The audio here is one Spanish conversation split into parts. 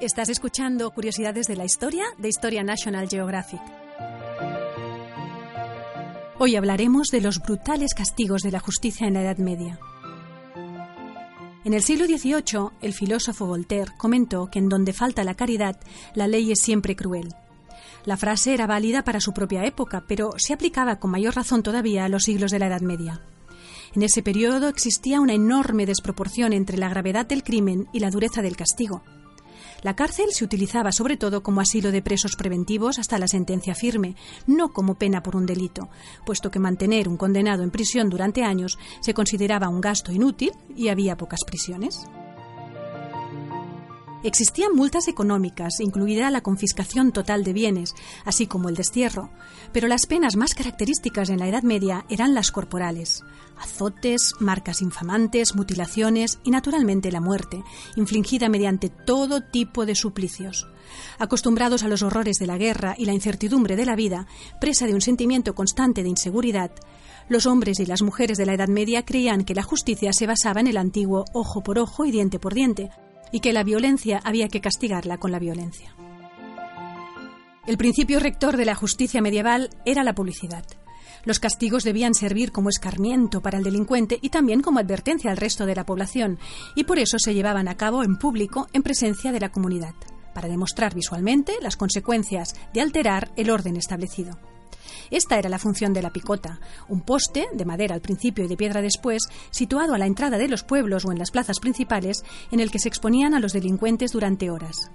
Estás escuchando Curiosidades de la Historia de Historia National Geographic. Hoy hablaremos de los brutales castigos de la justicia en la Edad Media. En el siglo XVIII, el filósofo Voltaire comentó que en donde falta la caridad, la ley es siempre cruel. La frase era válida para su propia época, pero se aplicaba con mayor razón todavía a los siglos de la Edad Media. En ese periodo existía una enorme desproporción entre la gravedad del crimen y la dureza del castigo. La cárcel se utilizaba sobre todo como asilo de presos preventivos hasta la sentencia firme, no como pena por un delito, puesto que mantener un condenado en prisión durante años se consideraba un gasto inútil y había pocas prisiones. Existían multas económicas, incluida la confiscación total de bienes, así como el destierro, pero las penas más características en la Edad Media eran las corporales. Azotes, marcas infamantes, mutilaciones y naturalmente la muerte, infligida mediante todo tipo de suplicios. Acostumbrados a los horrores de la guerra y la incertidumbre de la vida, presa de un sentimiento constante de inseguridad, los hombres y las mujeres de la Edad Media creían que la justicia se basaba en el antiguo ojo por ojo y diente por diente, y que la violencia había que castigarla con la violencia. El principio rector de la justicia medieval era la publicidad. Los castigos debían servir como escarmiento para el delincuente y también como advertencia al resto de la población, y por eso se llevaban a cabo en público en presencia de la comunidad, para demostrar visualmente las consecuencias de alterar el orden establecido. Esta era la función de la picota, un poste, de madera al principio y de piedra después, situado a la entrada de los pueblos o en las plazas principales, en el que se exponían a los delincuentes durante horas.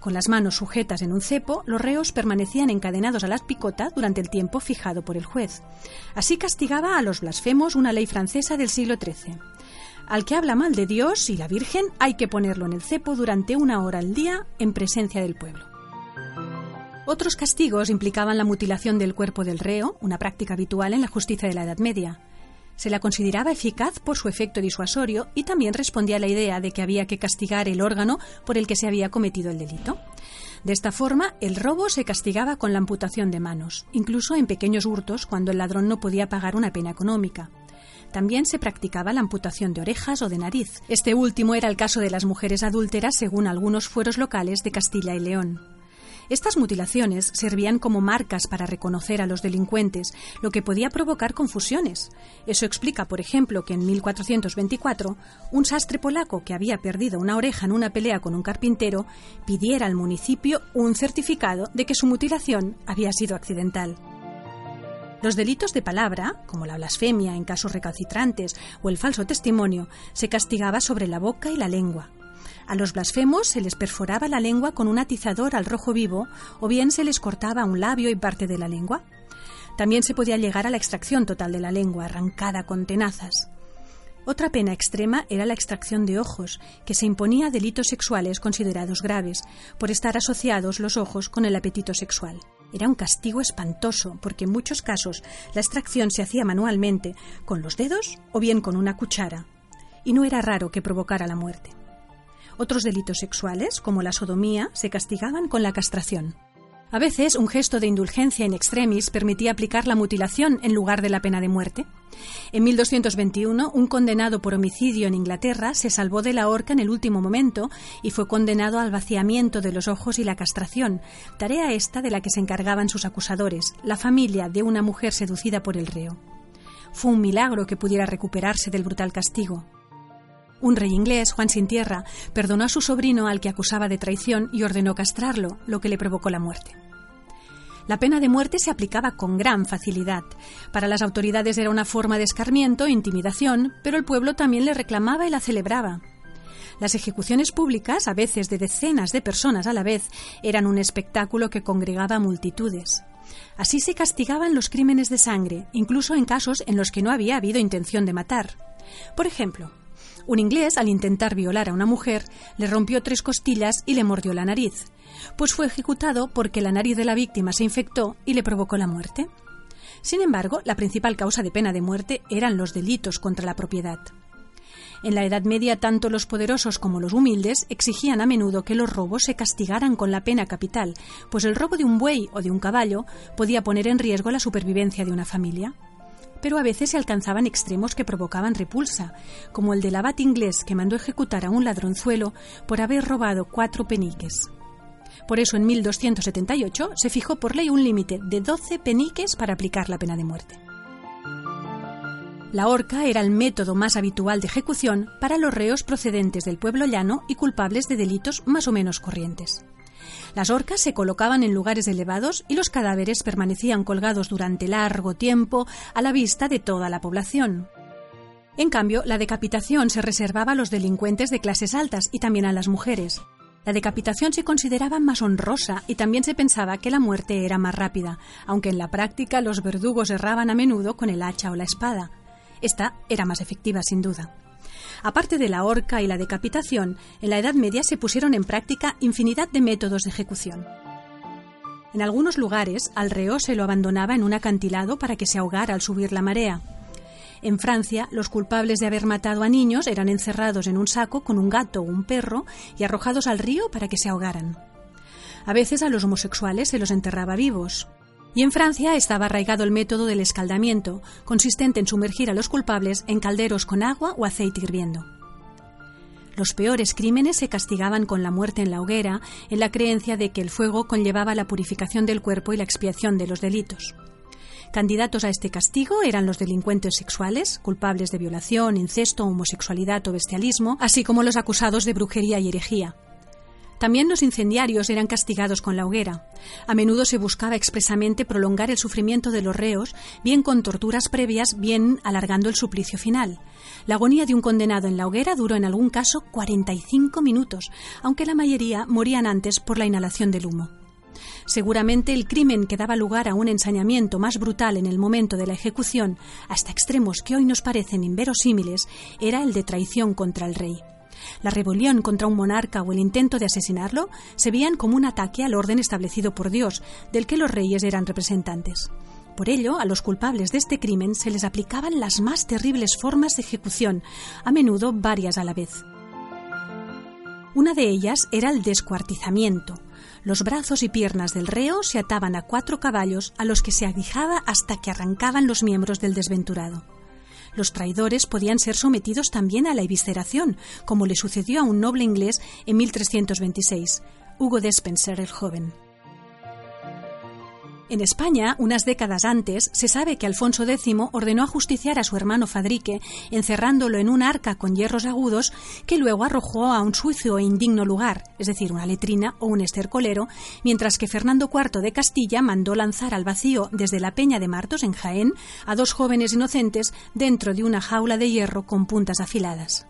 Con las manos sujetas en un cepo, los reos permanecían encadenados a la picota durante el tiempo fijado por el juez. Así castigaba a los blasfemos una ley francesa del siglo XIII. Al que habla mal de Dios y la Virgen hay que ponerlo en el cepo durante una hora al día en presencia del pueblo. Otros castigos implicaban la mutilación del cuerpo del reo, una práctica habitual en la justicia de la Edad Media. Se la consideraba eficaz por su efecto disuasorio y también respondía a la idea de que había que castigar el órgano por el que se había cometido el delito. De esta forma, el robo se castigaba con la amputación de manos, incluso en pequeños hurtos cuando el ladrón no podía pagar una pena económica. También se practicaba la amputación de orejas o de nariz. Este último era el caso de las mujeres adúlteras según algunos fueros locales de Castilla y León. Estas mutilaciones servían como marcas para reconocer a los delincuentes, lo que podía provocar confusiones. Eso explica, por ejemplo, que en 1424 un sastre polaco que había perdido una oreja en una pelea con un carpintero pidiera al municipio un certificado de que su mutilación había sido accidental. Los delitos de palabra, como la blasfemia en casos recalcitrantes o el falso testimonio, se castigaba sobre la boca y la lengua. A los blasfemos se les perforaba la lengua con un atizador al rojo vivo o bien se les cortaba un labio y parte de la lengua. También se podía llegar a la extracción total de la lengua, arrancada con tenazas. Otra pena extrema era la extracción de ojos, que se imponía a delitos sexuales considerados graves, por estar asociados los ojos con el apetito sexual. Era un castigo espantoso, porque en muchos casos la extracción se hacía manualmente, con los dedos o bien con una cuchara, y no era raro que provocara la muerte. Otros delitos sexuales, como la sodomía, se castigaban con la castración. A veces, un gesto de indulgencia in extremis permitía aplicar la mutilación en lugar de la pena de muerte. En 1221, un condenado por homicidio en Inglaterra se salvó de la horca en el último momento y fue condenado al vaciamiento de los ojos y la castración, tarea esta de la que se encargaban sus acusadores, la familia de una mujer seducida por el reo. Fue un milagro que pudiera recuperarse del brutal castigo. Un rey inglés, Juan Sin Tierra, perdonó a su sobrino al que acusaba de traición y ordenó castrarlo, lo que le provocó la muerte. La pena de muerte se aplicaba con gran facilidad. Para las autoridades era una forma de escarmiento e intimidación, pero el pueblo también le reclamaba y la celebraba. Las ejecuciones públicas, a veces de decenas de personas a la vez, eran un espectáculo que congregaba multitudes. Así se castigaban los crímenes de sangre, incluso en casos en los que no había habido intención de matar. Por ejemplo, Un inglés, al intentar violar a una mujer, le rompió tres costillas y le mordió la nariz, pues fue ejecutado porque la nariz de la víctima se infectó y le provocó la muerte. Sin embargo, la principal causa de pena de muerte eran los delitos contra la propiedad. En la Edad Media, tanto los poderosos como los humildes exigían a menudo que los robos se castigaran con la pena capital, pues el robo de un buey o de un caballo podía poner en riesgo la supervivencia de una familia pero a veces se alcanzaban extremos que provocaban repulsa, como el del abad inglés que mandó ejecutar a un ladronzuelo por haber robado cuatro peniques. Por eso en 1278 se fijó por ley un límite de 12 peniques para aplicar la pena de muerte. La horca era el método más habitual de ejecución para los reos procedentes del pueblo llano y culpables de delitos más o menos corrientes. Las horcas se colocaban en lugares elevados y los cadáveres permanecían colgados durante largo tiempo a la vista de toda la población. En cambio, la decapitación se reservaba a los delincuentes de clases altas y también a las mujeres. La decapitación se consideraba más honrosa y también se pensaba que la muerte era más rápida, aunque en la práctica los verdugos erraban a menudo con el hacha o la espada. Esta era más efectiva, sin duda. Aparte de la horca y la decapitación, en la Edad Media se pusieron en práctica infinidad de métodos de ejecución. En algunos lugares, al reo se lo abandonaba en un acantilado para que se ahogara al subir la marea. En Francia, los culpables de haber matado a niños eran encerrados en un saco con un gato o un perro y arrojados al río para que se ahogaran. A veces a los homosexuales se los enterraba vivos. Y en Francia estaba arraigado el método del escaldamiento, consistente en sumergir a los culpables en calderos con agua o aceite hirviendo. Los peores crímenes se castigaban con la muerte en la hoguera, en la creencia de que el fuego conllevaba la purificación del cuerpo y la expiación de los delitos. Candidatos a este castigo eran los delincuentes sexuales, culpables de violación, incesto, homosexualidad o bestialismo, así como los acusados de brujería y herejía. También los incendiarios eran castigados con la hoguera. A menudo se buscaba expresamente prolongar el sufrimiento de los reos, bien con torturas previas, bien alargando el suplicio final. La agonía de un condenado en la hoguera duró en algún caso 45 minutos, aunque la mayoría morían antes por la inhalación del humo. Seguramente el crimen que daba lugar a un ensañamiento más brutal en el momento de la ejecución, hasta extremos que hoy nos parecen inverosímiles, era el de traición contra el rey. La rebelión contra un monarca o el intento de asesinarlo se veían como un ataque al orden establecido por Dios, del que los reyes eran representantes. Por ello, a los culpables de este crimen se les aplicaban las más terribles formas de ejecución, a menudo varias a la vez. Una de ellas era el descuartizamiento. Los brazos y piernas del reo se ataban a cuatro caballos a los que se aguijaba hasta que arrancaban los miembros del desventurado. Los traidores podían ser sometidos también a la evisceración, como le sucedió a un noble inglés en 1326, Hugo Despenser el joven. En España, unas décadas antes, se sabe que Alfonso X ordenó ajusticiar a su hermano Fadrique, encerrándolo en un arca con hierros agudos que luego arrojó a un sucio e indigno lugar, es decir, una letrina o un estercolero, mientras que Fernando IV de Castilla mandó lanzar al vacío desde la Peña de Martos, en Jaén, a dos jóvenes inocentes dentro de una jaula de hierro con puntas afiladas.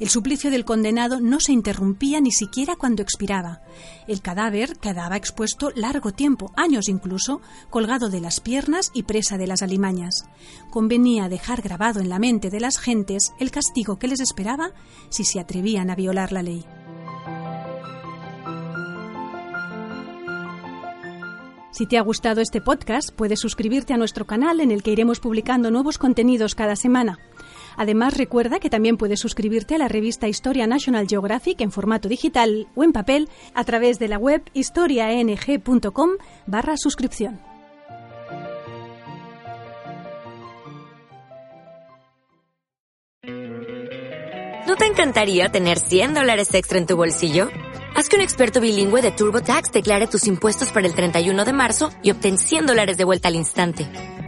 El suplicio del condenado no se interrumpía ni siquiera cuando expiraba. El cadáver quedaba expuesto largo tiempo, años incluso, colgado de las piernas y presa de las alimañas. Convenía dejar grabado en la mente de las gentes el castigo que les esperaba si se atrevían a violar la ley. Si te ha gustado este podcast, puedes suscribirte a nuestro canal en el que iremos publicando nuevos contenidos cada semana. Además, recuerda que también puedes suscribirte a la revista Historia National Geographic en formato digital o en papel a través de la web historiang.com barra suscripción. ¿No te encantaría tener 100 dólares extra en tu bolsillo? Haz que un experto bilingüe de TurboTax declare tus impuestos para el 31 de marzo y obtén 100 dólares de vuelta al instante.